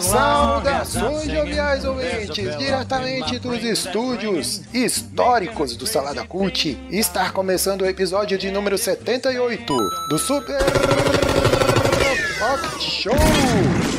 Saudações joviais ouvintes, diretamente dos estúdios históricos do Salada Cult. Está começando o episódio de número 78 do Super Rock Show.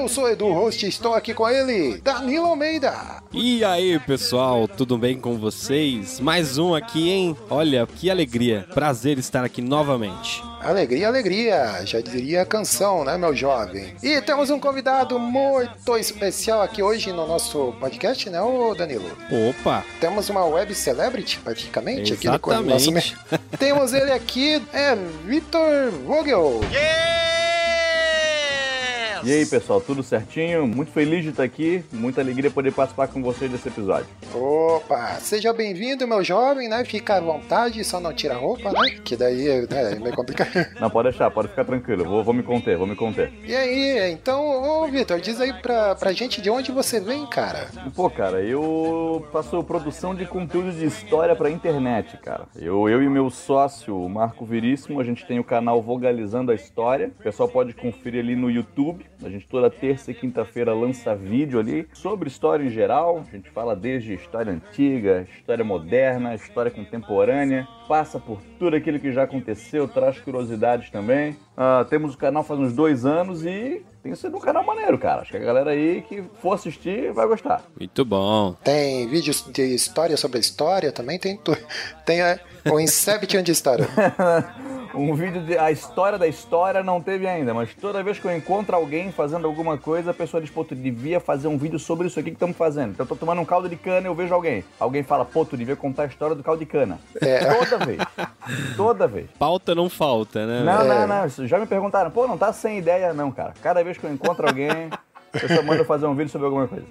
Eu sou Edu Host e estou aqui com ele, Danilo Almeida. E aí, pessoal, tudo bem com vocês? Mais um aqui, hein? Olha, que alegria. Prazer estar aqui novamente. Alegria, alegria, já diria a canção, né, meu jovem? E temos um convidado muito especial aqui hoje no nosso podcast, né, ô Danilo? Opa! Temos uma web celebrity, praticamente, Exatamente. aqui no nosso... Temos ele aqui, é Vitor Vogel. E aí, pessoal, tudo certinho? Muito feliz de estar aqui, muita alegria poder participar com vocês desse episódio. Opa, seja bem-vindo, meu jovem, né? Fica à vontade, só não tira a roupa, né? Que daí né, é meio complicado. Não, pode deixar, pode ficar tranquilo, vou, vou me conter, vou me conter. E aí, então, ô Vitor, diz aí pra, pra gente de onde você vem, cara. Pô, cara, eu faço produção de conteúdo de história pra internet, cara. Eu, eu e meu sócio, o Marco Veríssimo, a gente tem o canal Vogalizando a História. O pessoal pode conferir ali no YouTube. A gente toda terça e quinta-feira lança vídeo ali sobre história em geral. A gente fala desde história antiga, história moderna, história contemporânea, passa por tudo aquilo que já aconteceu, traz curiosidades também. Ah, temos o canal faz uns dois anos e tem sido um canal maneiro, cara. Acho que a galera aí que for assistir vai gostar. Muito bom. Tem vídeos de história sobre a história também, tem tu... Tem é, o Inception de história. um vídeo de a história da história não teve ainda, mas toda vez que eu encontro alguém fazendo alguma coisa, a pessoa diz, pô, tu devia fazer um vídeo sobre isso aqui que estamos fazendo. Então eu tô tomando um caldo de cana e eu vejo alguém. Alguém fala, pô, tu devia contar a história do caldo de cana. É. Toda vez. Toda vez. Pauta não falta, né? Não, É. não, não. Já me perguntaram, pô, não tá sem ideia, não, cara. Cada vez que eu encontro alguém, a pessoa manda eu fazer um vídeo sobre alguma coisa.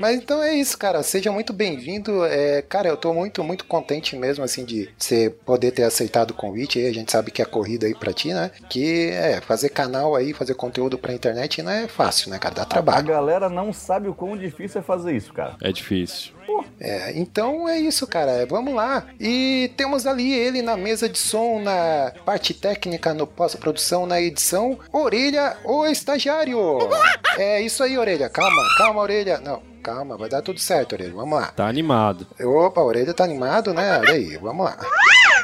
Mas então é isso, cara. Seja muito bem-vindo. É, cara, eu tô muito, muito contente mesmo, assim, de você poder ter aceitado o convite. Aí a gente sabe que é corrida aí pra ti, né? Que é fazer canal aí, fazer conteúdo pra internet não é fácil, né, cara? Dá A trabalho. galera não sabe o quão difícil é fazer isso, cara. É difícil. É, então é isso, cara. Vamos lá. E temos ali ele na mesa de som, na parte técnica, no pós-produção, na edição. Orelha, o estagiário. É isso aí, Orelha. Calma, calma, Orelha. Não, calma, vai dar tudo certo, Orelha. Vamos lá. Tá animado. Opa, a orelha tá animado, né? Olha aí, vamos lá.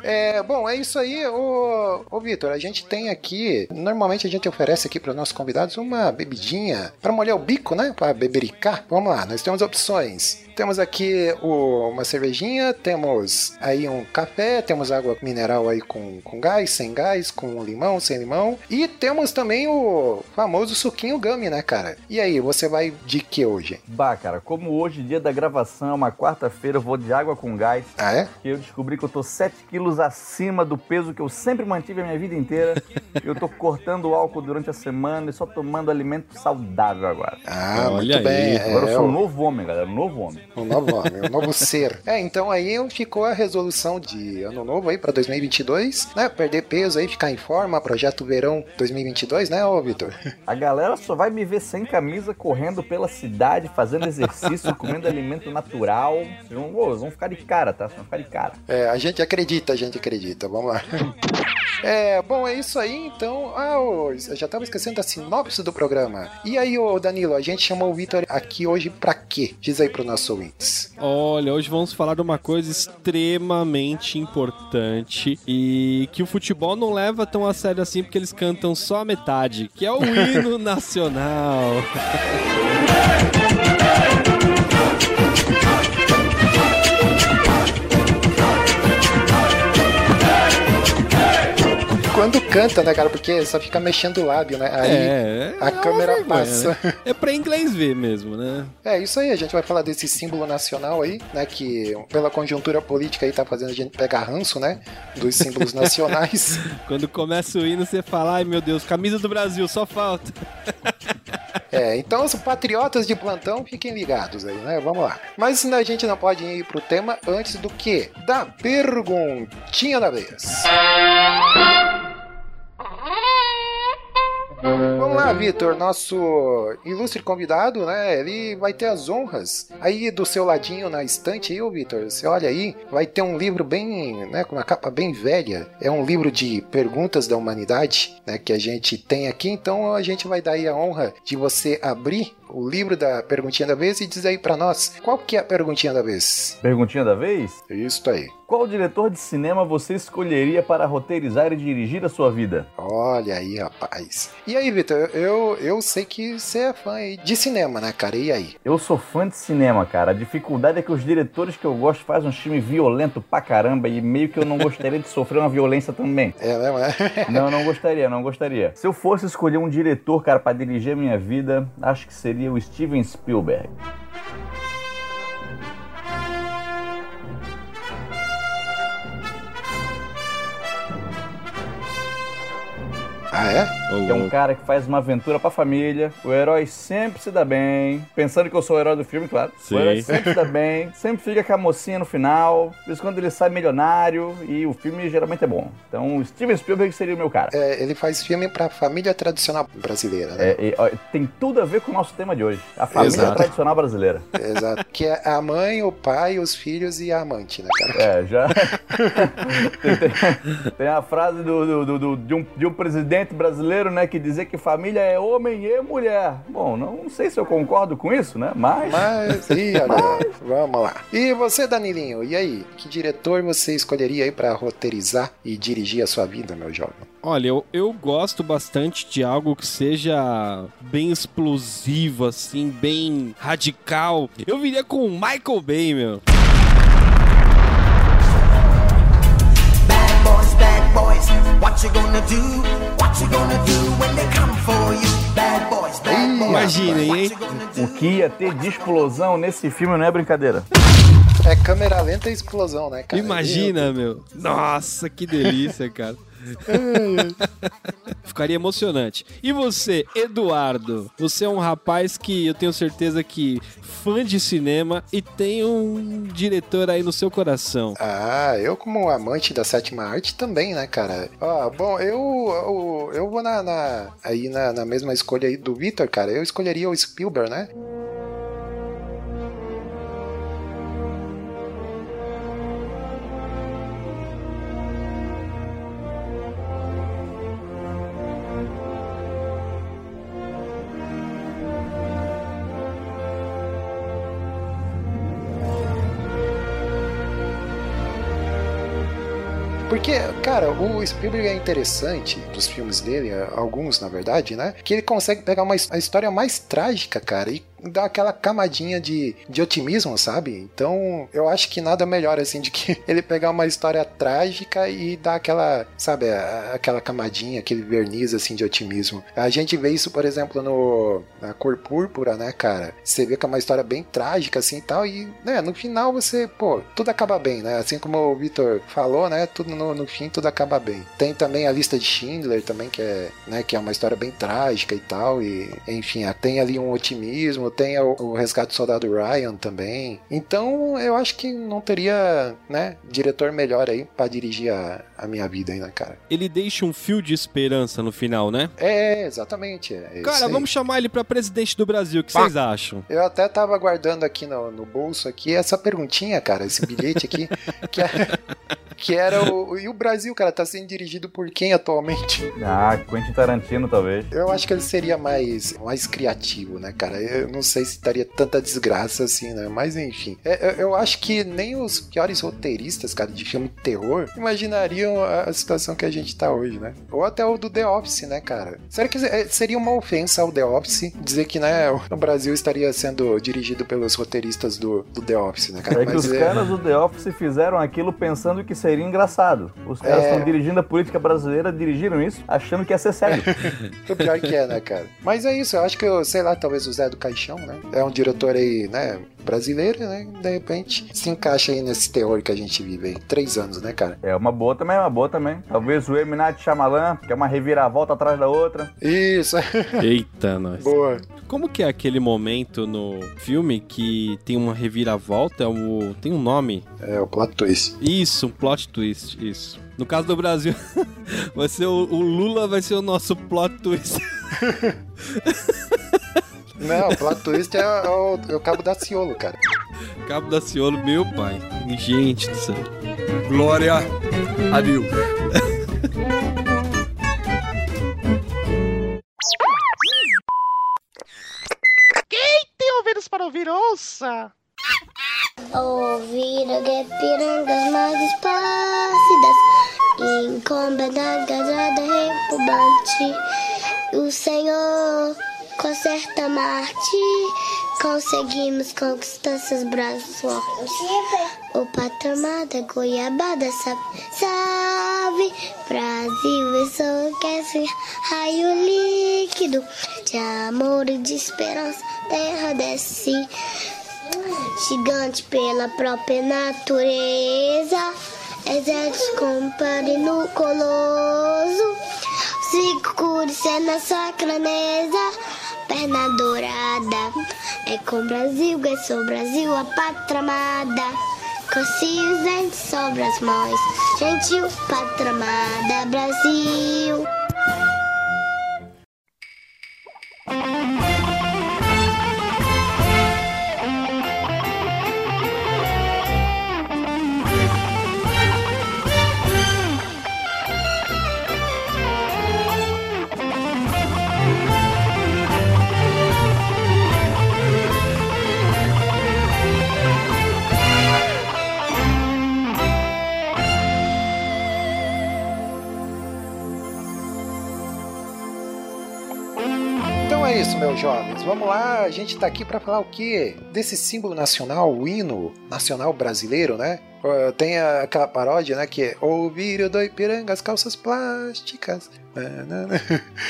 É, bom, é isso aí, ô, ô Vitor. A gente tem aqui, normalmente a gente oferece aqui para os nossos convidados uma bebidinha para molhar o bico, né? Para bebericar. Vamos lá, nós temos opções. Temos aqui o- uma cervejinha, temos aí um café, temos água mineral aí com, com gás, sem gás, com limão, sem limão. E temos também o famoso suquinho gummy, né, cara? E aí, você vai de que hoje? Bah, cara, como hoje, dia da gravação, é uma quarta-feira, eu vou de água com gás. Ah, é? que eu descobri que eu tô 7 quilos acima do peso que eu sempre mantive a minha vida inteira. eu tô cortando o álcool durante a semana e só tomando alimento saudável agora. Ah, Olha muito bem. aí. Agora eu é, sou o- um novo homem, galera, um novo homem. Um novo homem, um novo ser. É, então aí ficou a resolução de ano novo aí pra 2022, né? Perder peso aí, ficar em forma, projeto verão 2022, né, ô Vitor? A galera só vai me ver sem camisa, correndo pela cidade, fazendo exercício, comendo alimento natural. Vocês vão, vão ficar de cara, tá? Vocês vão ficar de cara. É, a gente acredita, a gente acredita. Vamos lá. É, bom, é isso aí, então. Ah, eu já tava esquecendo da sinopse do programa. E aí, ô Danilo, a gente chamou o Vitor aqui hoje pra quê? Diz aí pro nosso ouvintes. Olha, hoje vamos falar de uma coisa extremamente importante e que o futebol não leva tão a sério assim porque eles cantam só a metade, que é o hino nacional. Quando canta, né, cara? Porque só fica mexendo o lábio, né? Aí é, a é câmera vergonha, passa. né? É pra inglês ver mesmo, né? É isso aí, a gente vai falar desse símbolo nacional aí, né? Que pela conjuntura política aí tá fazendo a gente pegar ranço, né? Dos símbolos nacionais. Quando começa o hino, você fala, ai meu Deus, camisa do Brasil, só falta. É, então os patriotas de plantão fiquem ligados aí, né? Vamos lá. Mas a gente não pode ir pro tema antes do que? Da perguntinha da vez. Vamos lá, Vitor, nosso ilustre convidado, né? Ele vai ter as honras aí do seu ladinho na estante aí, Vitor. Você olha aí, vai ter um livro bem, né, com uma capa bem velha. É um livro de perguntas da humanidade, né, que a gente tem aqui. Então a gente vai dar aí a honra de você abrir o livro da perguntinha da vez e dizer aí pra nós qual que é a perguntinha da vez. Perguntinha da vez? Isso aí. Qual diretor de cinema você escolheria para roteirizar e dirigir a sua vida? Olha aí, rapaz. E aí, Vitor, eu, eu sei que você é fã de cinema, né, cara? E aí? Eu sou fã de cinema, cara. A dificuldade é que os diretores que eu gosto fazem um filme violento pra caramba e meio que eu não gostaria de sofrer uma violência também. É, mesmo, é? Não, não gostaria, não gostaria. Se eu fosse escolher um diretor, cara, para dirigir a minha vida, acho que seria o Steven Spielberg. Ah, é? Que é um cara que faz uma aventura pra família. O herói sempre se dá bem. Pensando que eu sou o herói do filme, claro. Sim. O herói sempre se dá bem. Sempre fica com a mocinha no final. Por isso quando ele sai milionário. E o filme geralmente é bom. Então o Steven Spielberg seria o meu cara. É, ele faz filme pra família tradicional brasileira, né? É, e, ó, tem tudo a ver com o nosso tema de hoje. A família Exato. tradicional brasileira. Exato. Que é a mãe, o pai, os filhos e a amante, né, cara? É, já. tem, tem- tem a frase do, do- do- do- de, um, de um presidente brasileiro, né, que dizia que família é homem e mulher. Bom, não, não sei se eu concordo com isso, né? Mas. Mas, ih, olha, vamos lá. E você, Danilinho, e aí? Que diretor você escolheria aí pra roteirizar e dirigir a sua vida, meu jovem? Olha, eu, eu gosto bastante de algo que seja bem explosivo, assim, bem radical. Eu viria com o Michael Bay, meu. Bad boys, bad boys, what you gonna do? Imaginem, hein? O que ia ter de explosão nesse filme não é brincadeira. É câmera lenta e explosão, né, cara? Imagina, meu. Nossa, que delícia, cara. Ficaria emocionante. E você, Eduardo? Você é um rapaz que eu tenho certeza que fã de cinema e tem um diretor aí no seu coração. Ah, eu como amante da sétima arte também, né, cara? Ó, bom, eu, eu, eu vou na, na- aí na, na mesma escolha aí do Victor, cara. Eu escolheria o Spielberg, né? Porque, cara, o Spielberg é interessante dos filmes dele, alguns na verdade, né? Que ele consegue pegar uma a história mais trágica, cara, e dar aquela camadinha de, de otimismo, sabe? Então, eu acho que nada melhor assim de que ele pegar uma história trágica e dar aquela, sabe, a- aquela camadinha, aquele verniz assim de otimismo. A gente vê isso, por exemplo, no na Cor Púrpura, né, cara? Você vê que é uma história bem trágica assim e tal e, né, no final você, pô, tudo acaba bem, né? Assim como o Victor falou, né, tudo no, no fim tudo acaba bem. Tem também a lista de Schindler também que é, né, que é uma história bem trágica e tal e, enfim, tem ali um otimismo, tem o, o Resgate do Soldado Ryan também. Então, eu acho que não teria, né, diretor melhor aí pra dirigir a, a minha vida né, cara? Ele deixa um fio de esperança no final, né? É, exatamente. É Cara, vamos chamar ele pra presidente do Brasil. O que vocês acham? Eu até tava guardando aqui no, no bolso aqui essa perguntinha, cara, esse bilhete aqui, que, é- que era o. E o Brasil, cara, tá sendo dirigido por quem atualmente? Ah, Quentin Tarantino, talvez. Eu acho que ele seria mais, mais criativo, né, cara? Eu não sei se daria tanta desgraça assim, né? Mas enfim. É, eu- acho que nem os piores roteiristas, cara, de filme de terror, imaginariam a, situação que a gente tá hoje, né? Ou até o do The Office, né, cara? Será que é, seria uma ofensa ao The Office dizer que, né, o Brasil estaria sendo dirigido pelos roteiristas do, do The Office, né, cara? É que os caras do The Office fizeram aquilo pensando que seria engraçado. Os caras É. estão dirigindo a política brasileira, dirigiram isso achando que ia ser sério. O pior que é, né, cara? Mas é isso, eu acho que, eu, sei lá, talvez o Zé do Caixão, né? É um diretor aí, né? brasileiro, né? De repente se encaixa aí nesse terror que a gente vive aí. Três anos, né, cara? É uma boa também, é uma boa também. Talvez o M. Night Shyamalan, que é uma reviravolta atrás da outra. Isso, Eita, nós. boa. Como que é aquele momento no filme que tem uma reviravolta? é o- Tem um nome? É o plot twist. Isso, um plot twist, isso. No caso do Brasil, vai ser o, o Lula vai ser o nosso plot twist. Não, o plot twist é, o, é o Cabo da Ciolo, cara. Cabo da Ciolo, meu pai. Gente do céu. Glória a Deus. Tem ouvidos para ouvir, ouça! Ouvir pirangas mais esplácidas Incomodada, gajada, repumbante O Senhor conserta Marte Conseguimos conquistar seus braços fortes. O patramada, goiabada, sabe Salve, Brasil, enlouquece Raio líquido de amor e de esperança. Terra desce Gigante pela própria natureza, exército compare no coloso, segure-se na sacraneza, perna dourada. É com o Brasil, é sou Brasil, a pátria amada. Coci os dentes sobre as mãos, gentil pátria amada, Brasil. Isso, meus jovens. Vamos lá, a gente tá aqui pra falar o quê? Desse símbolo nacional, o hino nacional brasileiro, né? Tem aquela paródia, né? Que é Ouvir do Ipiranga, as calças plásticas.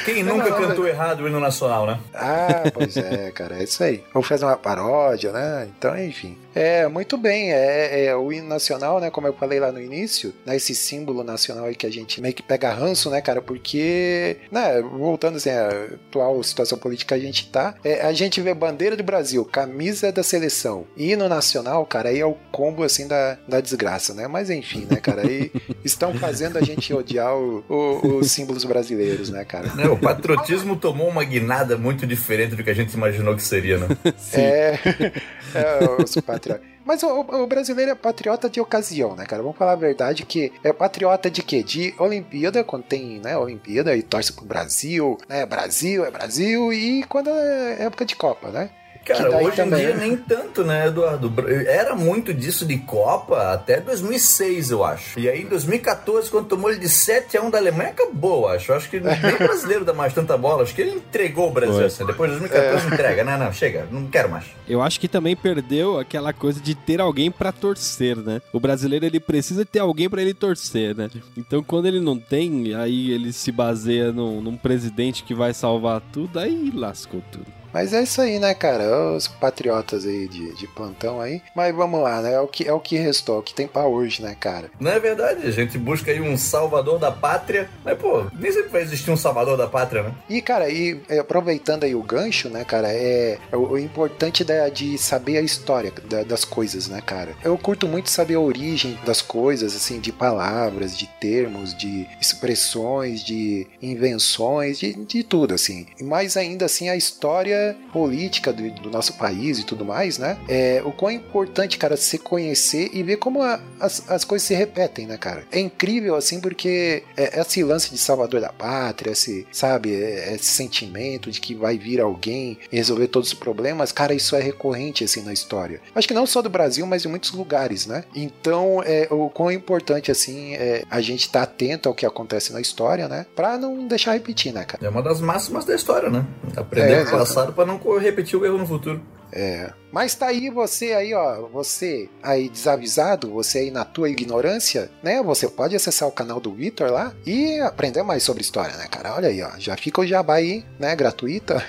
Quem nunca cantou errado o hino nacional, né? Ah, pois é, cara, é isso aí. Vamos fazer uma paródia, né? Então, enfim. É, muito bem, é, é o hino nacional, né? Como eu falei lá no início, né? Esse símbolo nacional aí que a gente meio que pega ranço, né, cara? Porque, né, voltando assim, a atual situação política que a gente tá, é, a gente vê bandeira do Brasil, camisa da seleção, hino nacional, cara, aí é o combo, assim, da, da desgraça, né? Mas enfim, né, cara? Aí estão fazendo a gente odiar o- o- os símbolos brasileiros, né, cara? Né, O patriotismo tomou uma guinada muito diferente do que a gente imaginou que seria, né? É, é os patriotas. Mas o, o brasileiro é patriota de ocasião, né, cara? Vamos falar a verdade que é patriota de quê? De Olimpíada, quando tem, né, Olimpíada e torce pro Brasil, né? Brasil é Brasil e quando é época de Copa, né? Cara, hoje também, em dia né? nem tanto, né, Eduardo? Era muito disso de Copa até 2006, eu acho. E aí em 2014, quando tomou ele de 7 a 1 da Alemanha, acabou, acho. Eu acho que nem o brasileiro dá mais tanta bola. Acho que ele entregou o Brasil, assim. Depois de 2014 entrega. Não, não, chega, não quero mais. Eu acho que também perdeu aquela coisa de ter alguém pra torcer, né? O brasileiro ele precisa ter alguém pra ele torcer, né? Então quando ele não tem, aí ele se baseia num, num presidente que vai salvar tudo, aí lascou tudo. Mas é isso aí, né, cara? Os patriotas aí de, de plantão aí. Mas vamos lá, né? É o que, é o que restou, é o que tem pra hoje, né, cara? Não é verdade? A gente busca aí um salvador da pátria. Mas, pô, nem sempre vai existir um salvador da pátria, né? E, cara, e é, aproveitando aí o gancho, né, cara, é, é o, o importante da- de saber a história da- das coisas, né, cara? Eu curto muito saber a origem das coisas, assim, de palavras, de termos, de expressões, de invenções, de, de tudo, assim. Mais ainda, assim, a história política do, do nosso país e tudo mais, né? É, o quão é importante, cara, se conhecer e ver como a- as, as coisas se repetem, né, cara? É incrível, assim, porque é, esse lance de salvador da pátria, esse, sabe, é- esse sentimento de que vai vir alguém resolver todos os problemas, cara, isso é recorrente, assim, na história. Acho que não só do Brasil, mas em muitos lugares, né? Então, é, o quão é importante, assim, é a gente estar atento ao que acontece na história, né? Pra não deixar repetir, né, cara? É uma das máximas da história, né? Aprender É, com o passado pra não repetir o erro no futuro. É. Mas tá aí você aí, ó, você aí desavisado, você aí na tua ignorância, né? Você pode acessar o canal do Vitor lá e aprender mais sobre história, né, cara? Olha aí, ó, já fica o jabá aí, né, gratuita.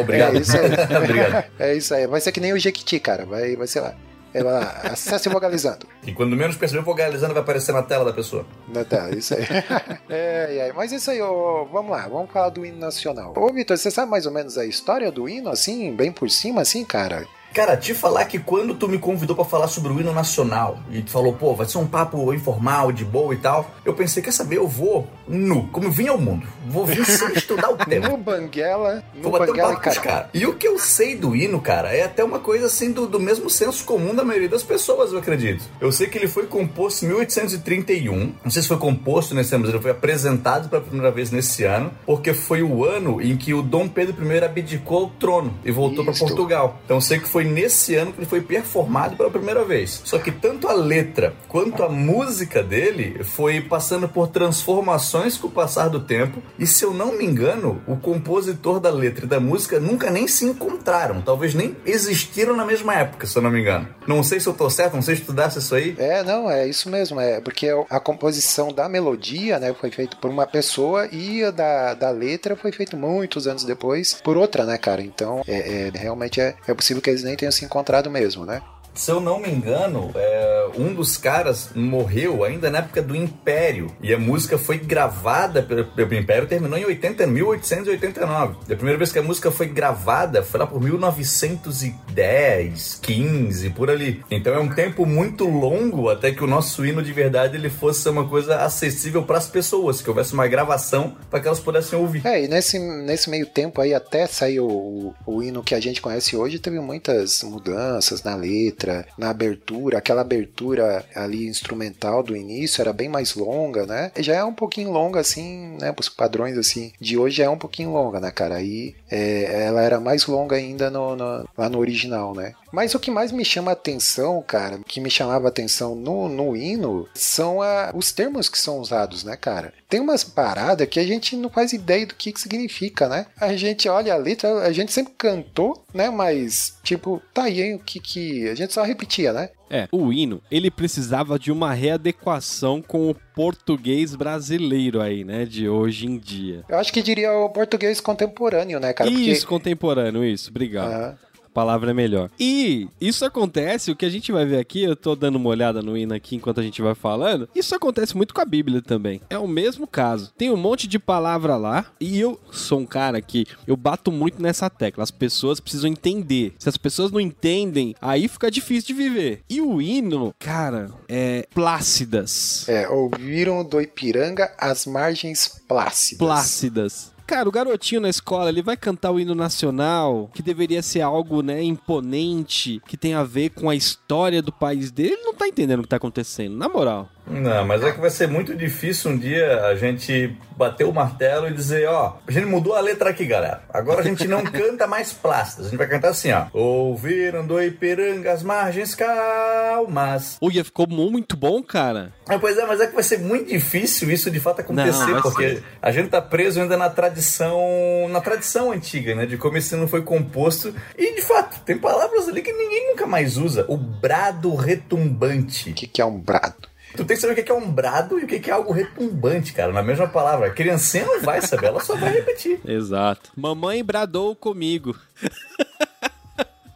Obrigado. É isso aí. Obrigado. É isso aí. Vai ser que nem o Jequiti, cara. Vai, vai ser lá. Lá, acesse vogalizando. E quando menos perceber, vogalizando vai aparecer na tela da pessoa. Né, Tá, isso aí. é, é, mas isso aí, ô, vamos lá, vamos falar do hino nacional. Ô, Vitor, você sabe mais ou menos a história do hino, assim, bem por cima, assim, cara? Cara, te falar que quando tu me convidou pra falar sobre o hino nacional e tu falou, pô, vai ser um papo informal, de boa e tal, eu pensei, quer saber, eu vou nu, como eu vim ao mundo. Vou vir sem estudar o tema. No Banguela, no Vou bater um Banguela e papo cara. caras. E o que eu sei do hino, cara, é até uma coisa assim do, do mesmo senso comum da maioria das pessoas, eu acredito. Eu sei que ele foi composto em 1831. Não sei se foi composto nesse ano, mas ele foi apresentado pela primeira vez nesse ano, porque foi o ano em que o Dom Pedro I abdicou ao trono e voltou para. Portugal. Então eu sei que foi nesse ano que ele foi performado pela primeira vez. Só que tanto a letra quanto a música dele foi passando por transformações com o passar do tempo. E se eu não me engano, o compositor da letra e da música nunca nem se encontraram. Talvez nem existiram na mesma época, se eu não me engano. Não sei se eu tô certo, não sei se estudasse isso aí. É, não, é isso mesmo, é porque a composição da melodia, né, foi feita por uma pessoa e a da, da letra foi feita muitos anos depois por outra, né, cara? Então, é, é, realmente é, é possível que eles nem tenham se encontrado mesmo, né? Se eu não me engano, é, um dos caras morreu ainda na época do Império. E a música foi gravada pelo, pelo Império, terminou em 80, 1889. E a primeira vez que a música foi gravada foi lá por 1910, 15, por ali. Então é um tempo muito longo até que o nosso hino de verdade ele fosse uma coisa acessível para as pessoas, que houvesse uma gravação para que elas pudessem ouvir. É, e nesse, nesse meio tempo aí, até sair o, o hino que a gente conhece hoje, teve muitas mudanças na letra, na abertura. Aquela abertura ali instrumental do início era bem mais longa, né? Já é um pouquinho longa, assim, né? Os padrões, assim, de hoje é um pouquinho longa, né, cara? Aí é, ela era mais longa ainda no, no- lá no original, né? Mas o que mais me chama a atenção, cara, que me chamava a atenção no, no hino, são a- os termos que são usados, né, cara? Tem umas paradas que a gente não faz ideia do que, que significa, né? A gente olha a letra, a gente sempre cantou, né? Mas, tipo, tá aí hein, o que que. A gente só repetia, né? É, o hino, ele precisava de uma readequação com o português brasileiro aí, né, de hoje em dia. Eu acho que diria o português contemporâneo, né, cara? isso, contemporâneo, isso, obrigado. Aham. Palavra é melhor. E isso acontece, o que a gente vai ver aqui, eu tô dando uma olhada no hino aqui enquanto a gente vai falando, isso acontece muito com a Bíblia também. É o mesmo caso. Tem um monte de palavra lá, e eu sou um cara que eu bato muito nessa tecla. As pessoas precisam entender. Se as pessoas não entendem, aí fica difícil de viver. E o hino, cara, é plácidas. É, ouviram do Ipiranga as margens plácidas. Plácidas. Cara, o garotinho na escola, ele vai cantar o hino nacional, que deveria ser algo, né, imponente, que tem a ver com a história do país dele. Ele não tá entendendo o que tá acontecendo, na moral. Não, mas é que vai ser muito difícil um dia a gente bater o martelo e dizer, ó, a gente mudou a letra aqui, galera. Agora a gente não canta mais plácidas, a gente vai cantar assim, ó. Ouviram do Ipiranga as margens calmas. Uia, ficou muito bom, cara. Ah, pois é, mas é que vai ser muito difícil isso de fato acontecer, Não, porque ser. a gente tá preso ainda na tradição, na tradição antiga, né, de como esse não foi composto. E de fato, tem palavras ali que ninguém nunca mais usa. O brado retumbante. O que, que é um brado? Tu tem que saber o que é um brado e o que é algo retumbante, cara, na mesma palavra. A criancinha não vai saber, ela só vai repetir. Exato. Mamãe bradou comigo.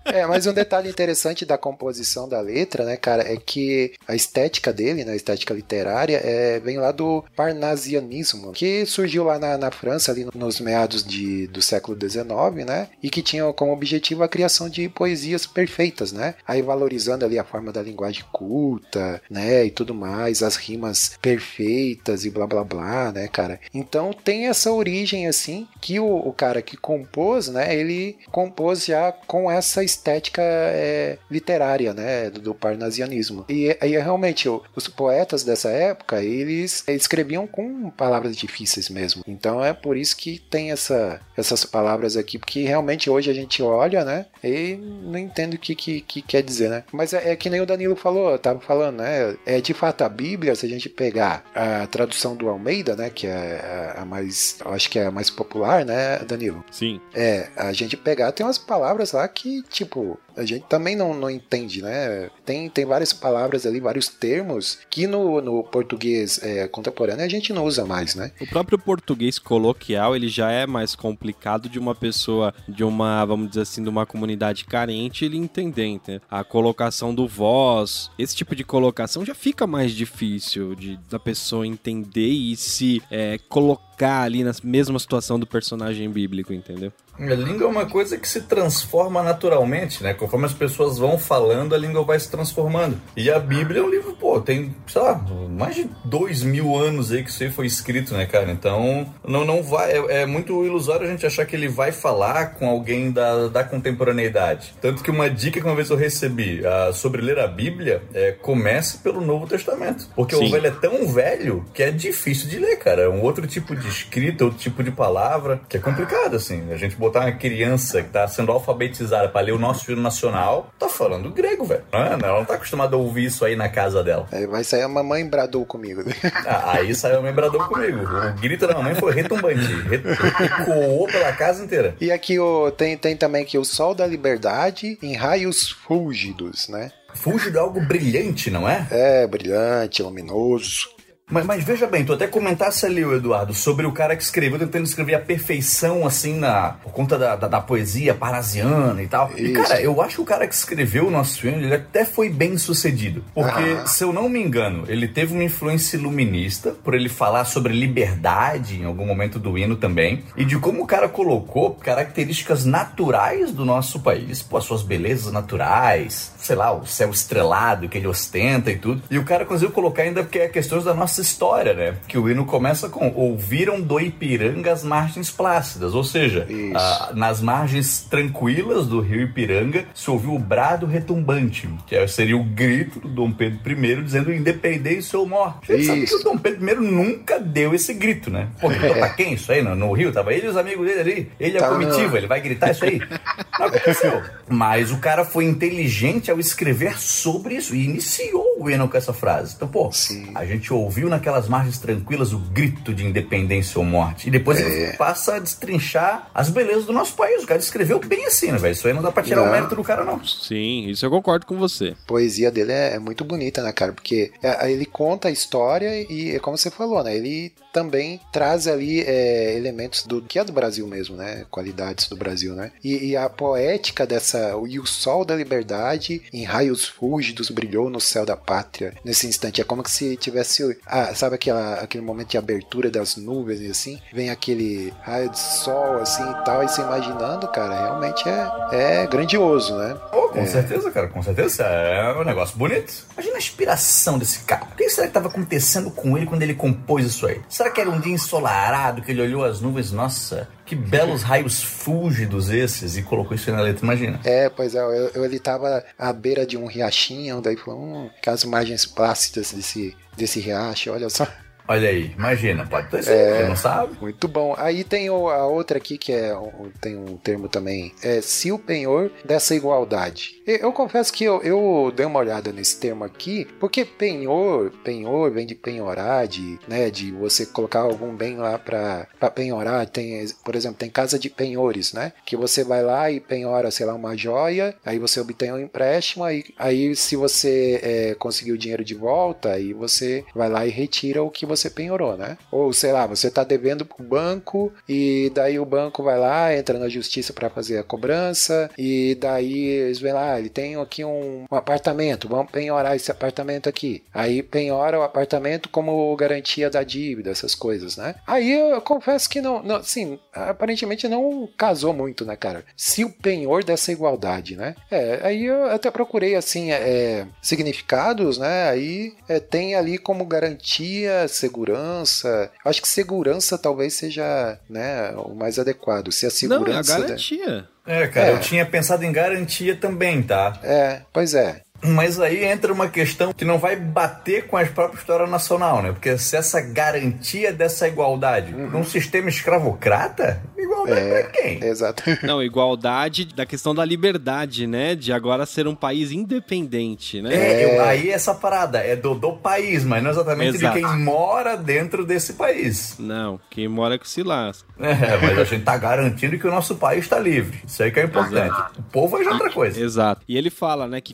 É, mas um detalhe interessante da composição da letra, né, cara, é que a estética dele, né, a estética literária, é, vem lá do parnasianismo, que surgiu lá na, na França, ali nos meados de, do século XIX, né, e que tinha como objetivo a criação de poesias perfeitas, né, aí valorizando ali a forma da linguagem culta, né, e tudo mais, as rimas perfeitas e blá blá blá, né, cara. Então tem essa origem, assim, que o, o cara que compôs, né, ele compôs já com essa estética é, literária, né, do, do parnasianismo. E aí realmente o- os poetas dessa época eles escreviam com palavras difíceis mesmo. Então é por isso que tem essa, essas palavras aqui, porque realmente hoje a gente olha, né, e não entende o que, que, que quer dizer, né. Mas é, é que nem o Danilo falou, eu tava falando, né, é de fato a Bíblia, se a gente pegar a tradução do Almeida, né, que é a, a mais, acho que é a mais popular, né, Danilo. Sim. É, a gente pegar tem umas palavras lá que tipo, a gente também não, não entende, né? Tem, tem várias palavras ali, vários termos que no, no português é, contemporâneo a gente não usa mais, né? O próprio português coloquial, ele já é mais complicado de uma pessoa, de uma, vamos dizer assim, de uma comunidade carente, ele entender, entende? A colocação do voz, esse tipo de colocação já fica mais difícil de, da pessoa entender e se é, colocar ali na mesma situação do personagem bíblico, entendeu? A língua é uma coisa que se transforma naturalmente, né? Conforme as pessoas vão falando, a língua vai se transformando. E a Bíblia é um livro, pô, tem, sei lá, mais de dois mil anos aí que isso aí foi escrito, né, cara? Então, não, não vai. É, é muito ilusório a gente achar que ele vai falar com alguém da, da contemporaneidade. Tanto que uma dica que uma vez eu recebi uh, sobre ler a Bíblia é comece pelo Novo Testamento. Porque Sim. o velho é tão velho que é difícil de ler, cara. É um outro tipo de escrita, outro tipo de palavra, que é complicado, assim. A gente botar uma criança que tá sendo alfabetizada pra ler o nosso hino nacional, tá falando grego, velho. É? Ela não tá acostumada a ouvir isso aí na casa dela. Aí vai sair a mamãe bradou comigo. Ah, aí saiu o membrador comigo. O grito da mamãe foi retumbante. Re- Ecoou pela casa inteira. E aqui o, tem, tem também aqui o Sol da Liberdade em raios fúlgidos, né? Fuge de algo brilhante, não é? É, brilhante, luminoso. Mas, mas veja bem, tu até comentasse ali, o Eduardo, sobre o cara que escreveu, tentando escrever a perfeição, assim, na, por conta da, da, da poesia parasiana e tal. E, Isso. cara, eu acho que o cara que escreveu o nosso hino, ele até foi bem sucedido. Porque, Aham. se eu não me engano, ele teve uma influência iluminista, por ele falar sobre liberdade em algum momento do hino também, e de como o cara colocou características naturais do nosso país, pô, as suas belezas naturais, sei lá, o céu estrelado que ele ostenta e tudo. E o cara conseguiu colocar ainda porque é questões da nossa história, né? Que o hino começa com ouviram do Ipiranga as margens plácidas, ou seja, a- nas margens tranquilas do rio Ipiranga se ouviu o brado retumbante, que é- seria o grito do Dom Pedro I dizendo independência ou morte. Gente sabe que o Dom Pedro I nunca deu esse grito, né? Pô, gritou pra quem isso aí no, no rio? Tava ele e os amigos dele ali. Ele é Tava comitiva, ele vai gritar isso aí. Não aconteceu. Mas o cara foi inteligente ao escrever sobre isso e iniciou o hino com essa frase. Então, pô, Sim. a gente ouviu naquelas margens tranquilas o grito de independência ou morte. E depois ele É. passa a destrinchar as belezas do nosso país. O cara escreveu bem assim, né, velho? Isso aí não dá pra tirar o Não. mérito do cara, não. Sim, isso eu concordo com você. A poesia dele é, é muito bonita, né, cara? Porque é, ele conta a história e, é como você falou, né? Ele também traz ali é, elementos do que é do Brasil mesmo, né? Qualidades do Brasil, né? E, e a poética dessa. E o sol da liberdade em raios fúlgidos brilhou no céu da pátria nesse instante. É como se tivesse. Ah, sabe aquela, aquele momento de abertura das nuvens e assim? Vem aquele raio de sol assim e tal. E você imaginando, cara, realmente é, é grandioso, né? Pô, com certeza, cara, com certeza. É um negócio bonito. Imagina a inspiração desse cara. O que será que estava acontecendo com ele quando ele compôs isso aí? Será que era um dia ensolarado que ele olhou as nuvens? Nossa, que belos raios fúlgidos esses e colocou isso na letra, imagina. É, pois é, eu- eu- ele tava à beira de um riachinho, daí falou, hum, aquelas margens plácidas desse, desse riacho, olha só. Olha aí, imagina, pode ter sido, É. você não sabe? Muito bom. Aí tem o- a outra aqui que é tem um termo também, é se o penhor dessa igualdade. E Eu, confesso que eu, eu dei uma olhada nesse termo aqui, porque penhor, penhor vem de penhorar, de, né, de você colocar algum bem lá para penhorar. Tem, por exemplo, tem casa de penhores, né? Que você vai lá e penhora, sei lá, uma joia, aí você obtém um empréstimo, aí, aí se você é, conseguir o dinheiro de volta, aí você vai lá e retira o que você penhorou, né? Ou sei lá, você tá devendo pro banco e daí o banco vai lá, entra na justiça para fazer a cobrança e daí eles vêm lá, ele tem aqui um, um apartamento, vamos penhorar esse apartamento aqui. Aí penhora o apartamento como garantia da dívida, essas coisas, né? Aí eu confesso que não, não assim, aparentemente não casou muito, né, cara? Se o penhor dessa igualdade, né? É, aí eu até procurei, assim, é, significados, né? Aí é, tem ali como garantia, segurança. Acho que segurança talvez seja, né, o mais adequado. Se a Não, é a segurança. da- garantia. É, cara, É. eu tinha pensado em garantia também, tá? É, pois é. Mas aí entra uma questão que não vai bater com a própria história nacional, né? Porque se essa garantia dessa igualdade num sistema escravocrata, igualdade igualdade É. pra quem? Exato. Não, igualdade da questão da liberdade, né? De agora ser um país independente, né? É, eu- aí essa parada é do, do país, mas não exatamente Exato. de quem mora dentro desse país. Não, quem mora com se lasca. É, mas a gente tá garantindo que o nosso país está livre. Isso aí que é importante. O povo é outra coisa. Exato. E ele fala, né, que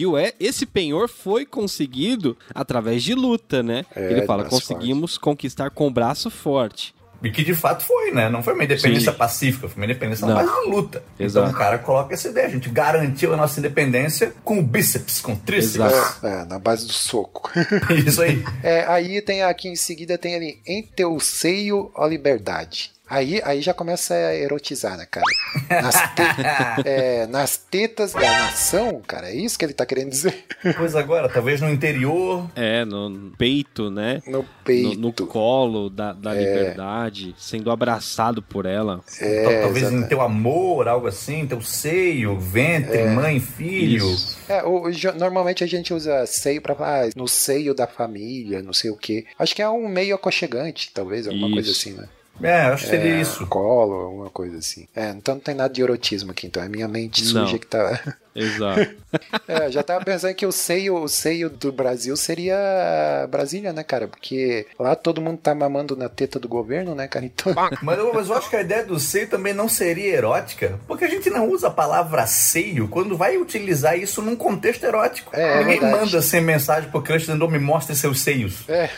conseguiu, é, esse penhor foi conseguido através de luta, né? É, ele fala, conseguimos conquistar com braço forte. E que de fato foi, né? Não foi uma independência Sim. pacífica, foi uma independência Não. na base de luta. Exato. Então o cara coloca essa ideia. A gente garantiu a nossa independência com bíceps, com tríceps. Exato. É, na base do soco. Isso aí. É, aí tem aqui em seguida tem ali em teu seio a liberdade. Aí, aí já começa a erotizar, né, cara? Nas, te- é, nas tetas da nação, cara, é isso que ele tá querendo dizer. Pois agora, talvez no interior. É, no peito, né? No No, peito. no colo da, da liberdade, sendo abraçado por ela. É, tal- talvez exata- em teu amor, algo assim, teu seio, ventre, mãe, filho. É, o- normalmente a gente usa seio pra falar ah, no seio da família, não sei o quê. Acho que é um meio aconchegante, talvez, alguma Isso. coisa assim, né? É, acho que seria É, isso. Colo, alguma coisa assim. É, então não tem nada de erotismo aqui, então é minha mente suja Não. que tá. Exato. É, já tava pensando que o seio, o seio do Brasil seria Brasília, né, cara? Porque lá todo mundo tá mamando na teta do governo, né, cara? Então. Mas eu, mas eu acho que a ideia do seio também não seria erótica, porque a gente não usa a palavra seio quando vai utilizar isso num contexto erótico. É, é Ninguém verdade. manda sem mensagem pro crush dizendo, me mostre seus seios. É.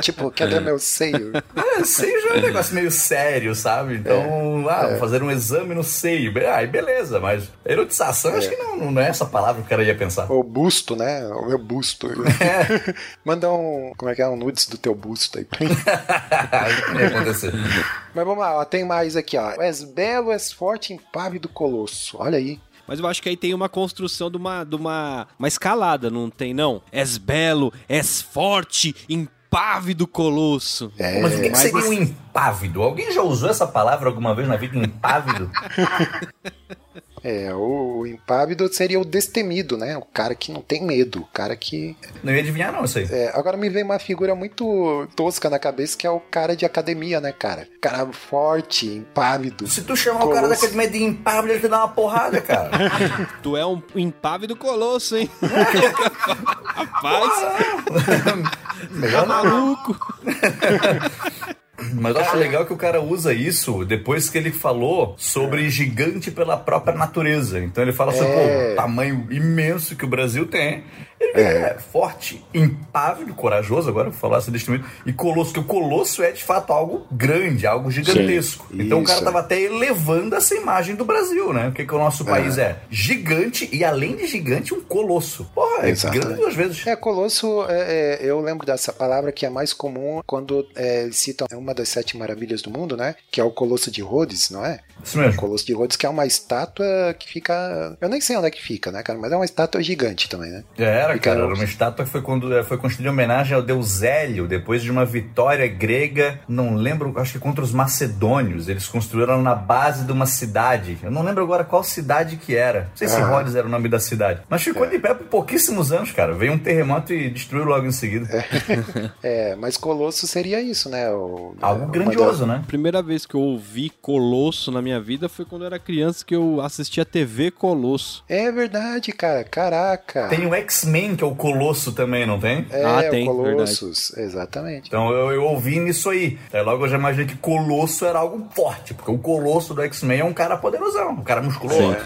Tipo, cadê meu seio? É, seio já é um negócio meio sério, sabe? Então, ah, vou fazer um exame no seio. Aí beleza, mas erotização acho que não, não é essa palavra que o cara ia pensar. O busto, né? O meu busto. Manda um. Como é que é? Um nudes do teu busto aí pra mim. Aí acontecer. Mas vamos lá, ó, tem mais aqui, ó. És belo, és forte, impávido colosso. Olha aí. Mas eu acho que aí tem uma construção de uma, de uma, uma escalada, não tem, não? És belo, és forte, impávido colosso. É, Mas o que, que seria um impávido? Alguém já usou essa palavra alguma vez na vida, impávido? É, o impávido seria o destemido, né? O cara que não tem medo, o cara que. Não ia adivinhar não isso aí. É, agora me vem uma figura muito tosca na cabeça que é o cara de academia, né, cara? Cara forte, impávido. Se tu chamar o cara Colosso. daquele meio de impávido, ele te dá uma porrada, cara. Tu é um impávido colosso, hein? Rapaz, Melhor não. maluco. Mas eu acho legal que o cara usa isso depois que ele falou sobre gigante pela própria natureza. Então ele fala sobre É. pô, o tamanho imenso que o Brasil tem. Ele é, forte, impávido, corajoso, agora vou falar deste momento, e colosso, que o colosso é de fato algo grande, algo gigantesco. Sim, então o cara tava até elevando essa imagem do Brasil, né? O que, que o nosso país é? Gigante e além de gigante, um colosso. Porra, é Exatamente. grande duas vezes. É, colosso, é, é, eu lembro dessa palavra que é mais comum quando é, eles citam uma das sete maravilhas do mundo, né? Que é o Colosso de Rhodes, não é? Isso O mesmo. Colosso de Rhodes, que é uma estátua que fica. Eu nem sei onde é que fica, né, cara? Mas é uma estátua gigante também, né? Já era, cara. Era uma estátua que foi, quando, eh, foi construída em homenagem ao deus Hélio, depois de uma vitória grega, não lembro, acho que contra os macedônios. Eles construíram na base de uma cidade. Eu não lembro agora qual cidade que era. Não sei se Ah. Rhodes era o nome da cidade. Mas ficou de pé por pouquíssimos anos, cara. Veio um terremoto e destruiu logo em seguida. É, mas Colosso seria isso, né? O, Algo uma grandioso, né? A primeira vez que eu ouvi Colosso na minha vida foi quando eu era criança que eu assistia TV Colosso. É verdade, cara. Caraca. Tem o X-Men, que é o Colosso também, não tem? É, Ah, o tem, Colossus. Exatamente. Então eu, eu ouvi nisso aí. Aí logo eu já imaginei que Colosso era algo forte, porque o Colosso do X-Men é um cara poderosão, um cara musculoso.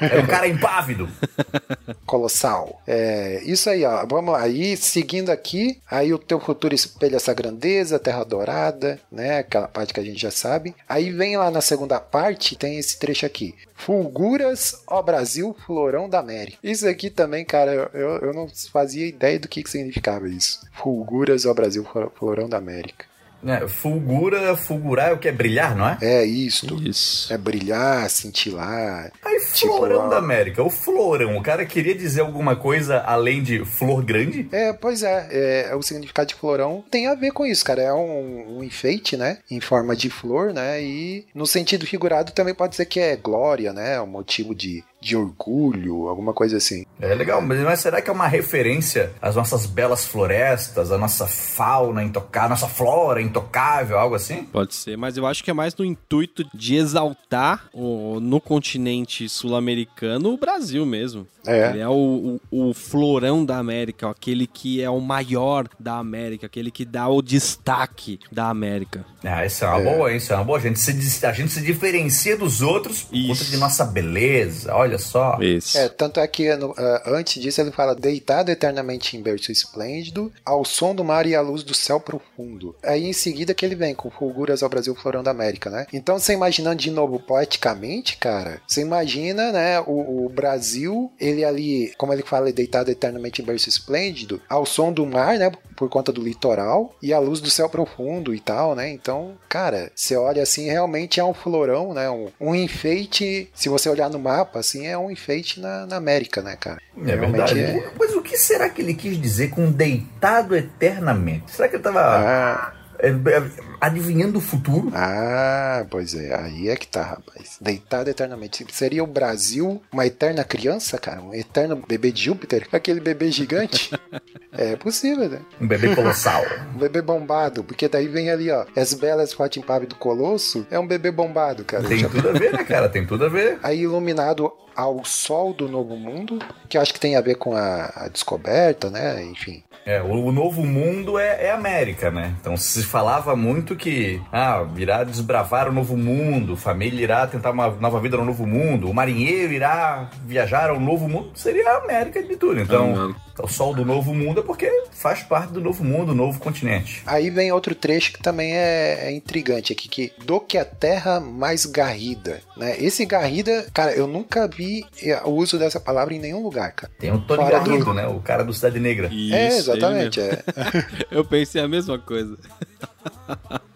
É um cara impávido. Colossal. É, isso aí, ó. Vamos. E seguindo aqui, aí o teu futuro espelha essa grandeza, terra dourada, né? Aquela parte que a gente já sabe. Aí vem lá na segunda parte, tem esse trecho aqui. Fulguras, ó Brasil, florão da América. Isso aqui também, cara, eu, eu não fazia ideia do que, que significava isso. Fulguras, ó Brasil, florão da América. É, fulgura, fulgurar é o que? É brilhar, não é? É isto. Isso. É brilhar, cintilar. Aí, Tipo, Florão ó. da América. O Florão, o cara queria dizer alguma coisa além de flor grande? É, pois é, é, o significado de florão tem a ver com isso, cara. É um, um enfeite, né? Em forma de flor, né? E no sentido figurado também pode ser que é glória, né? Um motivo de, de orgulho, alguma coisa assim. É legal, mas mas será que é uma referência às nossas belas florestas, à nossa fauna intocável, nossa flora intocável, algo assim? Pode ser, mas eu acho que é mais no intuito de exaltar o- no continente sul-americano o Brasil mesmo. É. Ele é o, o- o florão da América, aquele que é o maior da América, aquele que dá o destaque da América. Ah, isso é uma boa, hein? Isso é uma boa. A gente se, a gente se diferencia dos outros por conta de nossa beleza, olha só. Isso. É, tanto é que no- ah, antes disso ele fala deitado eternamente em berço esplêndido, ao som do mar e à luz do céu profundo. Aí em seguida que ele vem com fulguras ao Brasil, florão da América, né? Então você imaginando de novo poeticamente, cara, você imagina, né, o, o Brasil, ele ali, como ele fala, deitado eternamente em berço esplêndido, ao som do mar, né, por conta do litoral e à luz do céu profundo e tal, né? Então, cara, você olha assim, realmente é um florão, né? Um, um enfeite, se você olhar no mapa, assim, é um enfeite na, na América, né, cara? É Realmente verdade. é- Mas o que será que ele quis dizer com deitado eternamente? Será que ele tava Ah, é, é, adivinhando o futuro? ah, pois é, aí é que tá, rapaz. Deitado eternamente. Seria o Brasil uma eterna criança, cara? Um eterno bebê de Júpiter? Aquele bebê gigante? é possível, né? Um bebê colossal. Um bebê bombado, porque daí vem ali, ó, as belas Patimpave do Colosso, é um bebê bombado, cara. Tem tudo a ver, né, cara? Tem tudo a ver. Aí iluminado ao sol do novo mundo, que acho que tem a ver com a, a descoberta, né? Enfim. É, o, o novo mundo é, é América, né? Então se falava muito que ah, irá desbravar o novo mundo, família irá tentar uma nova vida no novo mundo, o marinheiro irá viajar ao novo mundo, seria a América de tudo. Então, América. o sol do novo mundo é porque faz parte do novo mundo, novo continente. Aí vem outro trecho que também é, é intrigante aqui, que do que a terra mais garrida, né? Esse garrida, cara, eu nunca vi eh, o uso dessa palavra em nenhum lugar, cara. Tem o Tony Fora do- Garrido, né? O cara do Cidade Negra. é, Isso, ele exatamente. É. Eu pensei a mesma coisa.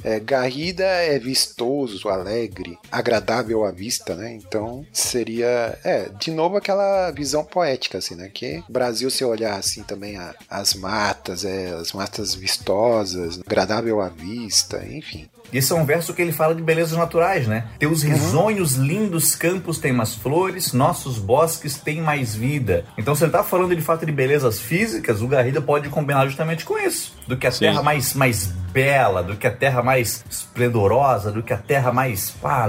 É, garrida é vistoso, alegre, agradável à vista, né? Então seria, é, de novo aquela visão poética, assim, né? Que Brasil, se olhar assim também a- as matas, é, as matas vistosas, agradável à vista, enfim. Isso é um verso que ele fala de belezas naturais, né? Teus Uhum. risonhos lindos campos têm mais flores, nossos bosques têm mais vida. Então, se ele tá falando de fato de belezas físicas, o Garrida pode combinar justamente com isso. Do que a Sim. terra mais, mais bela, do que a terra mais esplendorosa, do que a terra mais pá,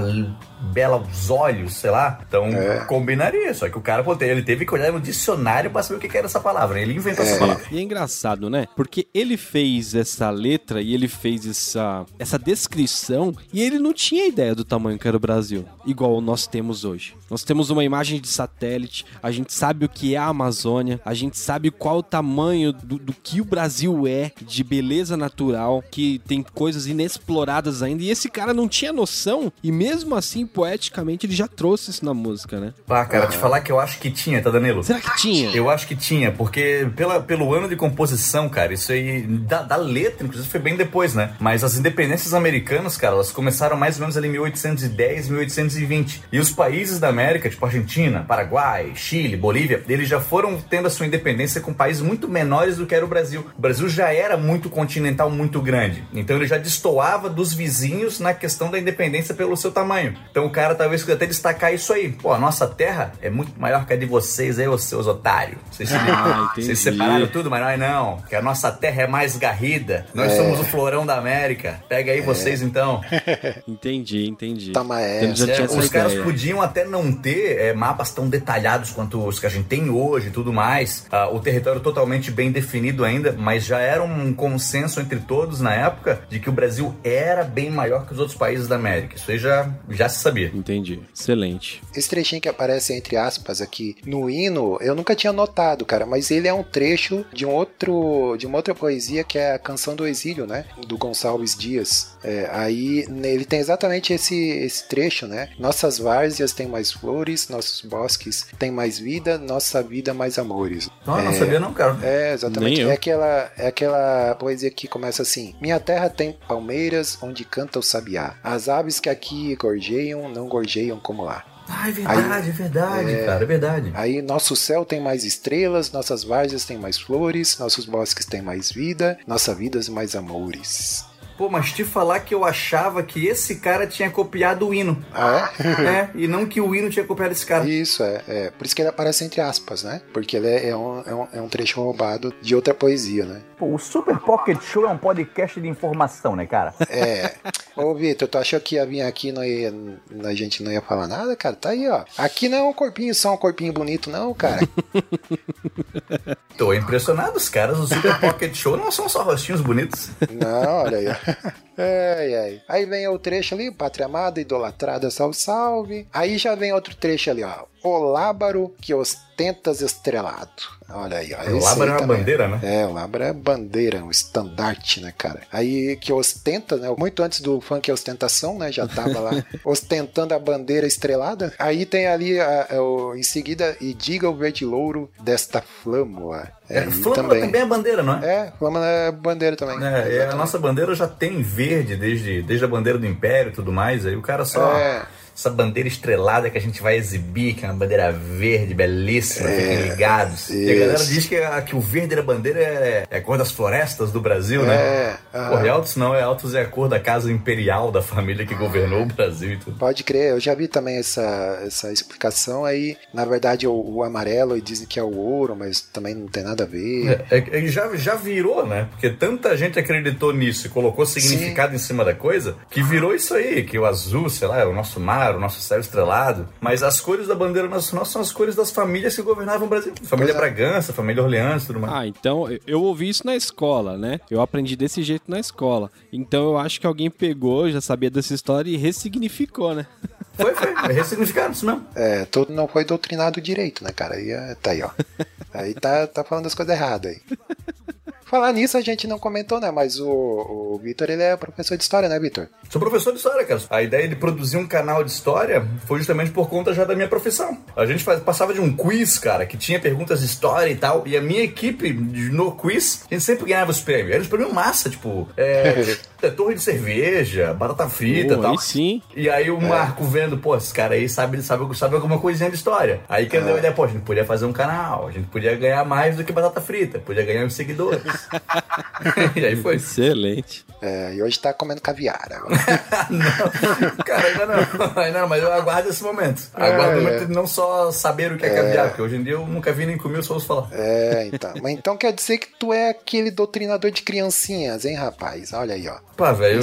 aos olhos, sei lá. Então, É. combinaria. Só que o cara, pô, ele teve que olhar no dicionário pra saber o que era essa palavra. Ele inventou essa palavra. E é engraçado, né? Porque ele fez essa letra e ele fez essa, essa descrição e ele não tinha ideia do tamanho que era o Brasil, igual nós temos hoje. Nós temos uma imagem de satélite, a gente sabe o que é a Amazônia, a gente sabe qual o tamanho do, do que o Brasil é, de beleza natural, que tem coisas inexploradas ainda. E esse cara não tinha noção e mesmo assim, poeticamente, ele já trouxe isso na música, né? Pá, cara, te falar que eu acho que tinha, tá, Danilo? Será que tinha? Eu acho que tinha, porque pela, pelo ano de composição, cara, isso aí, da, da letra, inclusive foi bem depois, né? Mas as independências americanas, cara, elas começaram mais ou menos ali em 1810, 1820. E os países da América, tipo Argentina, Paraguai, Chile, Bolívia, eles já foram tendo a sua independência com países muito menores do que era o Brasil. O Brasil já era muito continental, muito grande. Então ele já destoava dos vizinhos na questão da independência pelo seu tamanho. Então o cara talvez até destacar isso aí. Pô, a nossa terra é muito maior que a de vocês aí, os seus otários. Vocês, se- Ah, vocês separaram tudo, mas nós não. Que a nossa terra é mais garrida. Nós É. somos o florão da América. Pega aí vocês então. Entendi, entendi. É Então ele já É, essa os caras ideia. podiam até não ter é, mapas tão detalhados quanto os que a gente tem hoje e tudo mais. Ah, o território totalmente bem definido ainda, mas já era um consenso entre todos na época de que o Brasil era bem maior que os outros países da América. Isso aí já, já se sabia. Entendi. Excelente. Esse trechinho que aparece entre aspas aqui no hino, eu nunca tinha notado, cara, mas ele é um trecho de um outro, de uma outra poesia que é a Canção do Exílio, né, do Gonçalves Dias. É, aí ele tem exatamente esse, esse trecho, né? Nossas várzeas têm mais flores, nossos bosques têm mais vida, nossa vida mais amores. Não, não sabia não, cara. É, exatamente. Nem eu. É aquela, é aquela poesia que começa assim: Minha terra tem palmeiras onde canta o sabiá. As aves que aqui gorjeiam não gorjeiam como lá. Ah, é verdade, é verdade, cara, é verdade. Aí nosso céu tem mais estrelas, nossas várzeas têm mais flores, nossos bosques têm mais vida, nossa vida mais amores. Pô, mas te falar que eu achava que esse cara tinha copiado o hino. Ah, é? É, e não que o hino tinha copiado esse cara. Isso, é, é. Por isso que ele aparece entre aspas, né? Porque ele é, é um, é, um, é um trecho roubado de outra poesia, né? Pô, o Super Pocket Show é um podcast de informação, né, cara? É. Ô, Vitor, tu achou que ia vir aqui e não ia, a gente não ia falar nada, cara? Tá aí, ó. Aqui não é um corpinho só um corpinho bonito, não, cara. Tô impressionado, os caras do Super Pocket Show não são só rostinhos bonitos. Não, olha aí. ó. Ai, ai. Aí vem o trecho ali, pátria amada, idolatrada, salve, salve. Aí já vem outro trecho ali, ó. O lábaro que ostentas estrelado. Olha aí, ó. O lábaro é uma também. bandeira, né? É, o lábaro é bandeira, um estandarte, né, cara? Aí que ostenta, né? Muito antes do funk é ostentação, né? Já tava lá ostentando a bandeira estrelada. Aí tem ali a- a- o- em seguida, e diga o verde louro desta flâmula. É, Flâmula também é bandeira, não é? É, flâmula é bandeira também. É, e a nossa bandeira já tem verde desde, desde a bandeira do Império e tudo mais. Aí o cara só. É. Essa bandeira estrelada que a gente vai exibir, que é uma bandeira verde, belíssima, fiquem ligados. E a isso. galera diz que, a- que o verde da bandeira é, é a cor das florestas do Brasil, né? É, Pô, aham. e Altos não, é Altos é a cor da casa imperial da família que governou o Brasil e tudo. Pode crer, eu já vi também essa, essa explicação aí. Na verdade, o, o amarelo e dizem que é o ouro, mas também não tem nada a ver. É, é, já, já virou, né? Porque tanta gente acreditou nisso e colocou significado em cima da coisa que virou isso aí, que o azul, sei lá, é o nosso mar, o nosso céu estrelado. Mas as cores da bandeira nacional são as cores das famílias que governavam o Brasil. Família Pois é. Bragança, família Orleans tudo mais. Ah, então eu- eu ouvi isso na escola, né? Eu aprendi desse jeito na escola. Então eu acho que alguém pegou, já sabia dessa história e ressignificou, né? Foi, foi. É ressignificado isso mesmo. É, todo não foi doutrinado direito, né, cara? Aí é- tá aí, ó. Aí tá, tá falando as coisas erradas aí. Falar nisso, a gente não comentou, né? Mas o, o Vitor, ele é professor de história, né, Vitor? Sou professor de história, cara. A ideia de produzir um canal de história foi justamente por conta já da minha profissão. A gente faz- passava de um quiz, cara, que tinha perguntas de história e tal. E a minha equipe no quiz, a gente sempre ganhava os prêmios. Era os prêmios massa, tipo, é, é, torre de cerveja, batata frita e Pô, tal. aí sim. E aí o Marco vendo, pô, esse cara aí sabe, sabe, sabe alguma coisinha de história. Aí que ele deu a ideia, pô, a gente podia fazer um canal, a gente podia ganhar mais do que batata frita, podia ganhar os seguidores. e aí foi. Excelente. É, e hoje tá comendo caviar agora. não, cara, ainda não, ainda não, mas eu aguardo esse momento. Aguardo o É, momento de não só saber o que é, caviar, porque hoje em dia eu nunca vi nem comi, eu só ouço falar. É, então. Mas então quer dizer que tu é aquele doutrinador de criancinhas, hein, rapaz? Olha aí, ó. Pá, velho,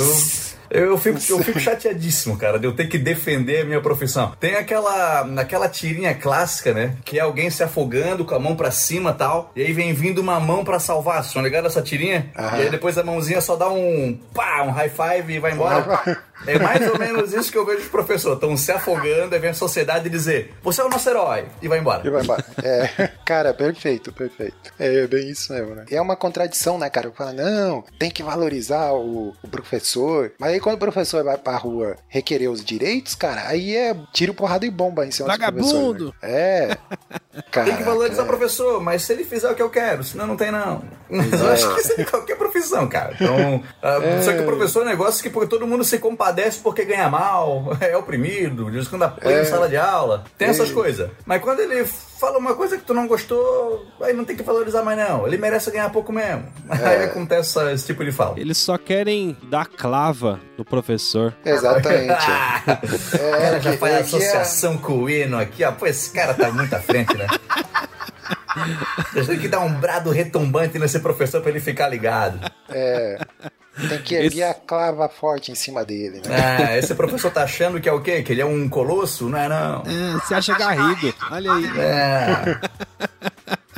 eu, eu, fico, eu fico chateadíssimo, cara, de eu ter que defender a minha profissão. Tem aquela, aquela tirinha clássica, né? Que é alguém se afogando com a mão pra cima e tal, e aí vem vindo uma mão pra salvar. Vocês estão ligados essa tirinha? Aham. E aí depois a mãozinha só dá um pá, um high five e vai embora. É mais ou menos isso que eu vejo os professores. Estão se afogando, aí vem a sociedade dizer: Você é o nosso herói, e vai embora. E vai embora. É, cara, perfeito, perfeito. É bem isso mesmo, né? É uma contradição, né, cara? Fala, não, tem que valorizar o, o professor. Mas aí quando o professor vai pra rua requerer os direitos, cara, aí é tiro, porrada e bomba em cima do professor. Vagabundo! Né? É. Cara, Tem que valorizar o professor, mas se ele fizer o que eu quero, senão não tem não. Eu acho que isso é de qualquer profissão, cara. Então, ah, só que o professor é um negócio que porque todo mundo se compadece porque ganha mal, é oprimido, em quando apanha É. em sala de aula. Tem essas É. coisas. Mas quando ele fala uma coisa que tu não gostou, aí não tem que valorizar mais não. Ele merece ganhar pouco mesmo. Aí acontece esse tipo de fala. Eles só querem dar clava no professor. Exatamente. o cara já faz é associação com o hino aqui, ó. Pô, esse cara tá muito à frente, né? Vocês têm que dar um brado retumbante nesse professor pra ele ficar ligado. É. Tem que erguer Esse- a clava forte em cima dele, né? Ah, esse professor tá achando que é o quê? Que ele é um colosso? Não é não. É, você acha garrido. Olha aí. É.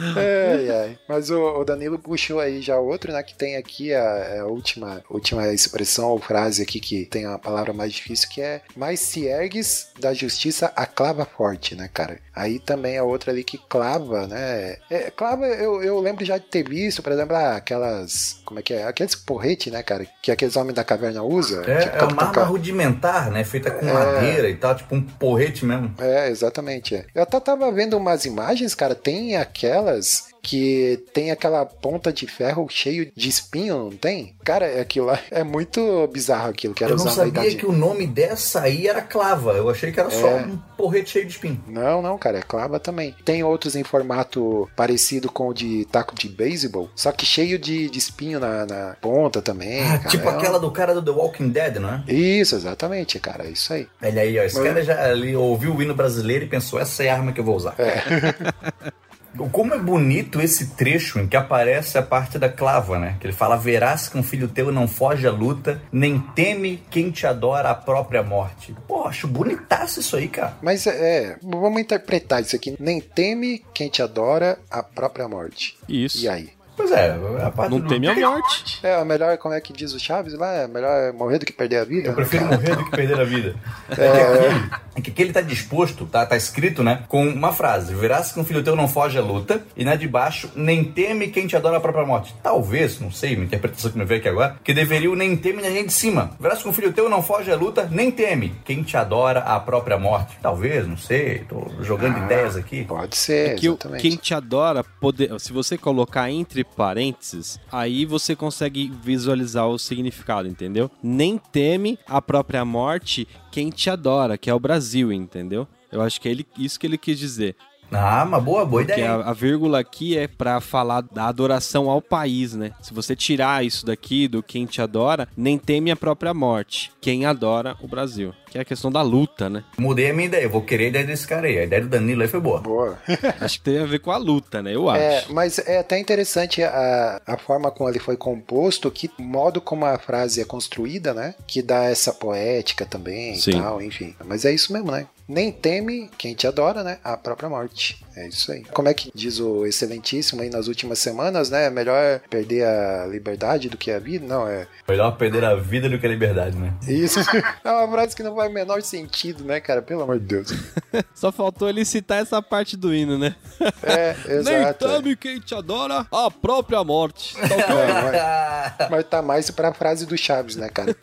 Ai, ai. Mas o, o Danilo puxou aí já outro, né? Que tem aqui a, a última, última expressão ou frase aqui que tem a palavra mais difícil, que é mais se ergues da justiça a clava forte, né, cara? Aí também a outra ali que clava, né? É, clava, eu, eu lembro já de ter visto, por exemplo, ah, aquelas. Como é que é? Aqueles porrete, né, cara? Que aqueles homens da caverna usam. É, tipo, é uma arma rudimentar, né? Feita com madeira e tal, tipo um porrete mesmo. É, exatamente. É. Eu até tava vendo umas imagens, cara, tem aquelas que tem aquela ponta de ferro cheio de espinho, não tem? Cara, aquilo lá é muito bizarro aquilo que era Eu não sabia que o nome dessa aí era clava. Eu achei que era só É. um porrete cheio de espinho. Não, não, cara, é clava também. Tem outros em formato parecido com o de taco de beisebol, só que cheio de, de espinho na, na ponta também. Ah, cara. tipo É um- aquela do cara do The Walking Dead, não é? Isso, exatamente, cara, é isso aí. Olha aí, ó. Esse Mas- cara já ali ouviu o hino brasileiro e pensou: essa é a arma que eu vou usar. Como é bonito esse trecho em que aparece a parte da clava, né? Que ele fala: Verás que um filho teu não foge à luta, nem teme quem te adora a própria morte. Pô, acho bonitaço isso aí, cara. Mas é, vamos interpretar isso aqui. Nem teme quem te adora a própria morte. Isso. E aí? Pois é, a parte Não do... teme a morte. É, melhor, como é que diz o Chaves lá? É melhor morrer do que perder a vida. Eu prefiro morrer do que perder a vida. É que aqui, é que aqui ele tá disposto, tá, tá escrito, né? Com uma frase: Verás que um filho teu não foge à luta, e na de baixo, nem teme quem te adora a própria morte. Talvez, não sei, uma interpretação que me veio aqui agora, que deveria o nem teme na gente de cima. Verás que um filho teu não foge à luta, nem teme quem te adora a própria morte. Talvez, não sei, tô jogando ideias aqui. Pode ser, que o- exatamente. quem te adora, poder, se você colocar entre parênteses, aí você consegue visualizar o significado, entendeu? Nem teme a própria morte quem te adora, que é o Brasil, entendeu? Eu acho que é ele, isso que ele quis dizer. Ah, uma boa, boa Porque ideia. a, a vírgula aqui é pra falar da adoração ao país, né? Se você tirar isso daqui do quem te adora, nem teme a própria morte. Quem adora o Brasil. Que é a questão da luta, né? Mudei a minha ideia, eu vou querer a ideia desse cara aí. A ideia do Danilo aí foi boa. Boa. Acho que tem a ver com a luta, né? Eu acho. É, mas é até interessante a, a forma como ele foi composto, que modo como a frase é construída, né? Que dá essa poética também Sim. e tal, enfim. Mas é isso mesmo, né? Nem teme quem te adora, né? A própria morte. É isso aí. Como é que diz o excelentíssimo aí nas últimas semanas, né? Melhor perder a liberdade do que a vida? Não, é. Melhor perder a vida do que a liberdade, né? Isso. é uma frase que não faz o menor sentido, né, cara? Pelo amor de Deus. Só faltou ele citar essa parte do hino, né? É, Nem exato. é. teme quem te adora a própria morte. Tá. É, mas, mas tá mais pra frase do Chaves, né, cara?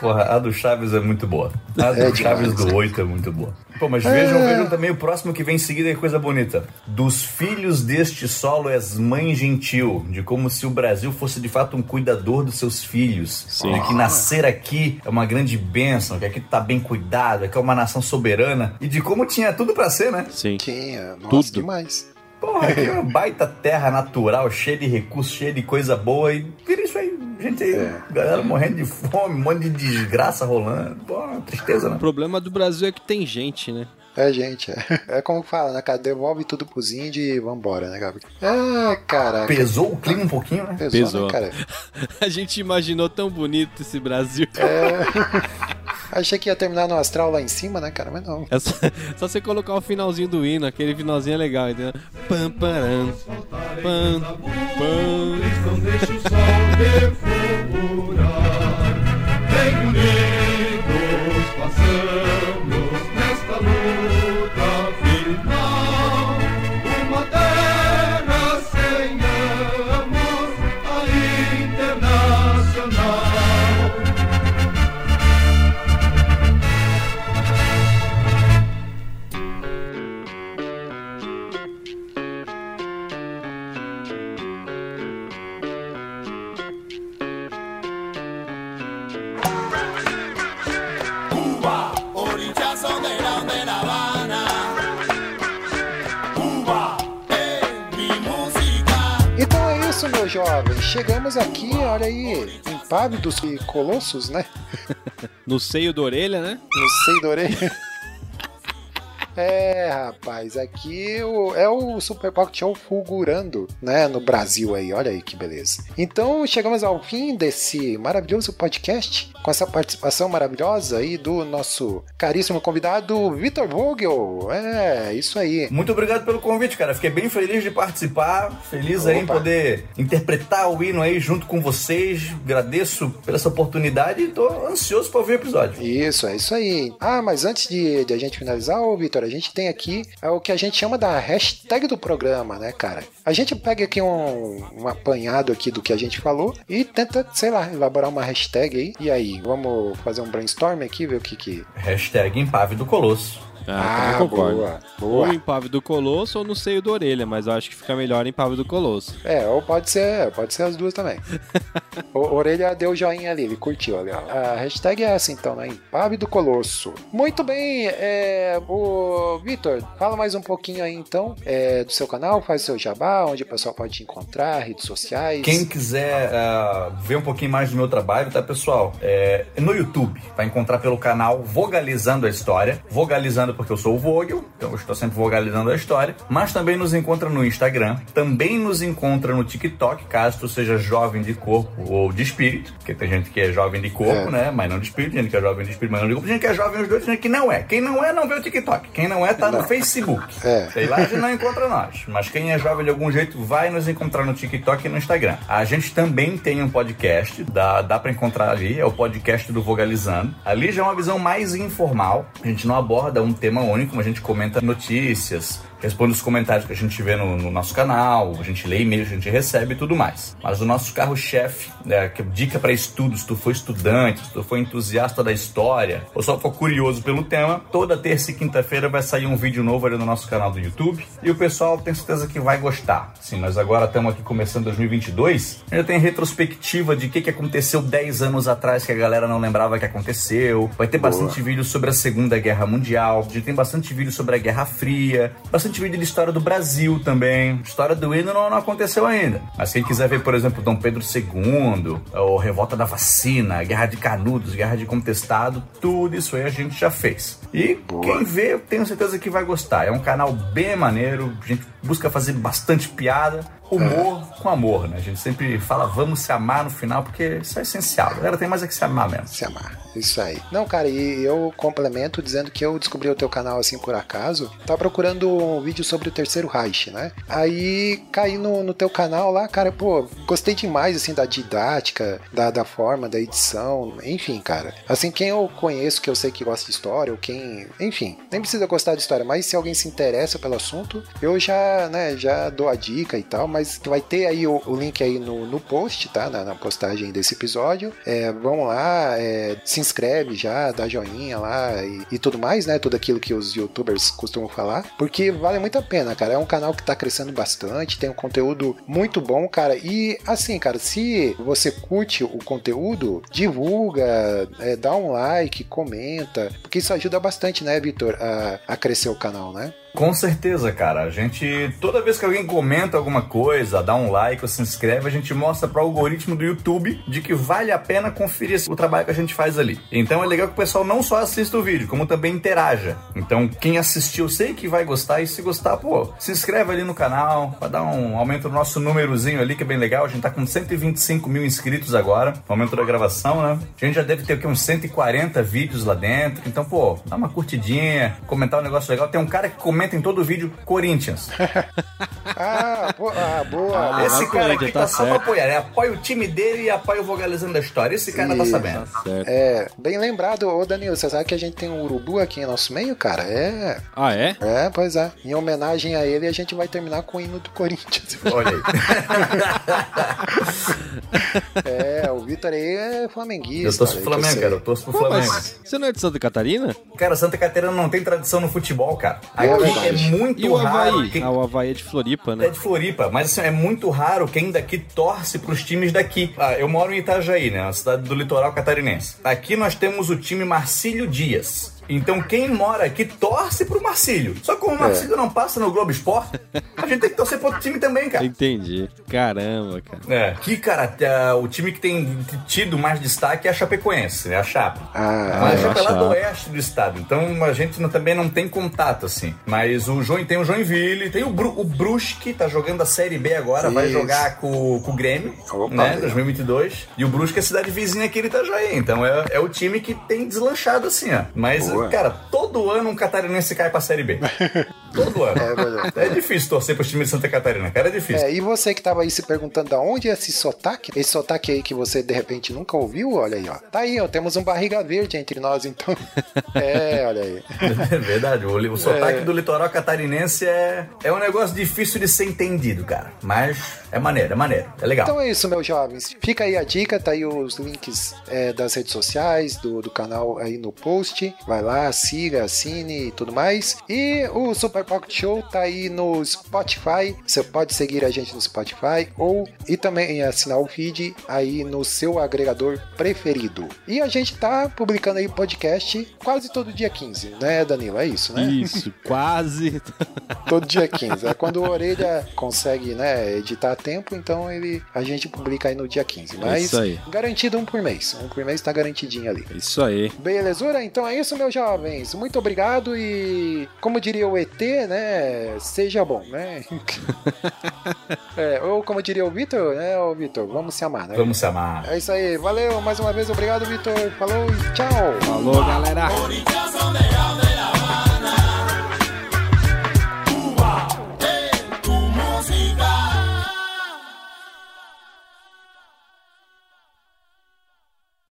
Porra, a do Chaves é muito boa. A do É Chaves demais, do 8 é muito boa. Pô, mas vejam, vejam também o próximo que vem em seguida, que coisa bonita. Dos filhos deste solo és mãe gentil, de como se o Brasil fosse de fato um cuidador dos seus filhos. Sim. De que nascer aqui é uma grande bênção, que aqui tá bem cuidado, que é uma nação soberana. E de como tinha tudo pra ser, né? Sim. Tinha, nossa, Tudo. demais. Porra, aqui é uma baita terra natural, cheia de recursos, cheia de coisa boa e vira isso aí. Gente aí, É. galera morrendo de fome, um monte de desgraça rolando. Pô, tristeza, né? O problema do Brasil é que tem gente, né? É, gente, é. É como fala, né, cara? Devolve tudo pros índios e vambora, né, Gabriel? É, caraca. Pesou o clima um pouquinho, né? Pesou, Pesou. né, cara? A gente imaginou tão bonito esse Brasil. Achei que ia terminar no astral lá em cima, né, cara? Mas não. É só, só você colocar o finalzinho do hino, aquele finalzinho é legal, entendeu? Pam, param, pam, pam. Não deixe o sol jovem. Chegamos aqui, olha aí, impávidos e colossos, né? No seio da orelha, né? No seio da orelha. É, rapaz, aqui o- é o Super Pocket Show fulgurando, né, no Brasil aí, olha aí que beleza. Então, chegamos ao fim desse maravilhoso podcast, com essa participação maravilhosa aí do nosso caríssimo convidado, Vitor Vogel. É, isso aí. Muito obrigado pelo convite, cara. Fiquei bem feliz de participar. Feliz aí em Opa. poder interpretar o hino aí junto com vocês. Agradeço por essa oportunidade e tô ansioso para ouvir o episódio. Isso, é isso aí. Ah, mas antes de, de a gente finalizar, ô Vitor, a gente tem aqui é o que a gente chama da hashtag do programa, né, cara? A gente pega aqui um, um apanhado aqui do que a gente falou e tenta, sei lá, elaborar uma hashtag aí. E aí, vamos fazer um brainstorm aqui, ver o que que... Hashtag do Colosso. Ah, Ah, eu concordo. boa, boa. Ou em Pave do Colosso ou no seio da orelha, mas eu acho que fica melhor em Pave do Colosso. É, ou pode ser, pode ser as duas também. o Orelha deu joinha ali, ele curtiu ali, ó. A hashtag é essa então, né? Impave do Colosso. Muito bem, é, o Vitor, fala mais um pouquinho aí então é, do seu canal, faz seu jabá, onde o pessoal pode te encontrar, redes sociais. Quem quiser ah, ver um pouquinho mais do meu trabalho, tá, pessoal? É, no YouTube, vai encontrar pelo canal Vogalizando a História. Vogalizando porque eu sou o Vogel, então eu estou sempre vogalizando a história. Mas também nos encontra no Instagram, também nos encontra no TikTok, caso tu seja jovem de corpo ou de espírito, porque tem gente que é jovem de corpo, É. né? Mas não de espírito, gente que é jovem de espírito, mas não de corpo, gente que é jovem os dois, gente que não é. Quem não é, não vê o TikTok. Quem não é, tá no Facebook. É. Sei lá, a gente não encontra nós. Mas quem é jovem de algum jeito vai nos encontrar no TikTok e no Instagram. A gente também tem um podcast, dá, dá pra encontrar ali, é o podcast do Vogalizando. Ali já é uma visão mais informal. A gente não aborda um tema único, mas a gente comenta notícias, responde os comentários que a gente vê no, no nosso canal, a gente lê e-mails, a gente recebe e tudo mais. Mas o nosso carro-chefe, né, que é dica para estudos, se tu for estudante, se tu for entusiasta da história, ou só for curioso pelo tema, toda terça e quinta-feira vai sair um vídeo novo ali no nosso canal do YouTube e o pessoal tem certeza que vai gostar. Sim, nós agora estamos aqui começando 2022, ainda tem retrospectiva de o que, que aconteceu 10 anos atrás que a galera não lembrava que aconteceu. Vai ter bastante vídeo sobre a Segunda Guerra Mundial, a gente tem bastante vídeo sobre a Guerra Fria, bastante vídeo de história do Brasil também. História do hino não, não aconteceu ainda. Mas quem quiser ver, por exemplo, Dom Pedro II, ou Revolta da Vacina, Guerra de Canudos, Guerra de Contestado, tudo isso aí a gente já fez. E quem vê, eu tenho certeza que vai gostar. É um canal bem maneiro, a gente busca fazer bastante piada, humor com amor, né? A gente sempre fala vamos se amar no final, porque isso é essencial. A galera tem mais é que se amar mesmo. Se amar. Isso aí. Não, cara, e eu complemento dizendo que eu descobri o teu canal assim por acaso. Tava procurando um vídeo sobre o terceiro Reich, né? Aí caí no, no teu canal lá, cara, pô, gostei demais assim da didática, da, da forma, da edição, enfim, cara. Assim, quem eu conheço, que eu sei que gosta de história, ou quem. Enfim, nem precisa gostar de história, mas se alguém se interessa pelo assunto, eu já, né, já dou a dica e tal, mas vai ter aí o, o link aí no, no post, tá? Na, na postagem desse episódio. É, vão lá, é, se inscreve já, dá joinha lá e, e tudo mais, né? Tudo aquilo que os youtubers costumam falar, porque vale muito a pena, cara. É um canal que tá crescendo bastante, tem um conteúdo muito bom, cara. E assim, cara, se você curte o conteúdo, divulga, é, dá um like, comenta, porque isso ajuda bastante, né, Vitor, a, a crescer o canal, né? Com certeza, cara. A gente, toda vez que alguém comenta alguma coisa, dá um like ou se inscreve, a gente mostra para o algoritmo do YouTube de que vale a pena conferir o trabalho que a gente faz ali. Então é legal que o pessoal não só assista o vídeo, como também interaja. Então quem assistiu, sei que vai gostar e se gostar, pô, se inscreve ali no canal, vai dar um aumento no nosso númerozinho ali, que é bem legal. A gente tá com 125 mil inscritos agora, no momento da gravação, né? A gente já deve ter aqui uns 140 vídeos lá dentro. Então, pô, dá uma curtidinha, comentar um negócio legal. Tem um cara que comenta em todo vídeo Corinthians. Ah, pô, ah, boa. Esse Ah, cara aqui tá tá, só pra apoiar. Ele apoia o time dele e apoia o Vogalizando da História. Esse cara tá Isso. sabendo. Certo. É, bem lembrado, ô Danilo, você sabe que a gente tem um urubu aqui em nosso meio, cara? É. Ah, é? É, pois é. Em homenagem a ele, a gente vai terminar com o hino do Corinthians. Olha aí. É, o Vitor aí é flamenguista. Eu torço pro que Flamengo, cara. Eu torço pro Pô, Flamengo. você não é de Santa Catarina? Cara, Santa Catarina não tem tradição no futebol, cara. É É, verdade. muito E o raro. Havaí? Quem... Ah, o Havaí é de Floripa, É né? de Floripa, mas assim, é muito raro quem daqui torce pros times daqui. Ah, eu moro em Itajaí, né? Uma cidade do litoral catarinense. Aqui nós temos o time Marcílio Dias. Então quem mora aqui torce pro Marcílio. Só que como o Marcílio não passa no Globo Esporte, a gente tem que torcer pro outro time também, cara. Entendi. Caramba, cara. É, aqui, cara, é, o time que tem tido mais destaque é a Chapecoense, né? A Chape. Ah, Mas a é, Chape é lá a do oeste do estado, então a gente não- também não tem contato, assim. Mas o Join tem o Joinville, tem o, Bru, o Brusque, tá jogando a Série B agora, vai Isso. jogar com, com o Grêmio, Opa, né? legal. 2022. E o Brusque é a cidade vizinha aqui de Itajaí, então é, é o time que tem deslanchado, assim, ó. Mas, Cara, todo ano um catarinense cai pra Série B. Todo ano. É verdade. É difícil torcer pro time de Santa Catarina, cara, é difícil. É, e você que tava aí se perguntando da onde é esse sotaque, esse sotaque aí que você de repente nunca ouviu, olha aí, ó. Tá aí, ó, temos um barriga verde entre nós, então. É, olha aí. É verdade, o, o sotaque do litoral catarinense é, é um negócio difícil de ser entendido, cara. Mas é maneiro, é maneiro, é legal. Então é isso, meus jovens. Fica aí a dica, tá aí os links é, das redes sociais, do, do canal aí no post. Vai lá, siga, assine e tudo mais. E o Super Pocket Show tá aí no Spotify. Você pode seguir a gente no Spotify ou e também assinar o feed aí no seu agregador preferido. E a gente tá publicando aí podcast quase todo dia 15, né, Danilo? É isso, né? Isso, quase. Todo dia 15. É quando o Orelha consegue, né, editar a tempo, então ele a gente publica aí no dia 15. Mas isso aí. garantido um por mês. Um por mês tá garantidinho ali. Isso aí. Belezura? Então é isso, meus jovens. Muito obrigado e, como diria o ET, né, seja bom, né? é, ou como diria o Vitor, né, ô Vitor, vamos se amar, né? Vamos se amar. É isso aí. Valeu mais uma vez. Obrigado, Vitor. Falou e tchau. Falou, galera.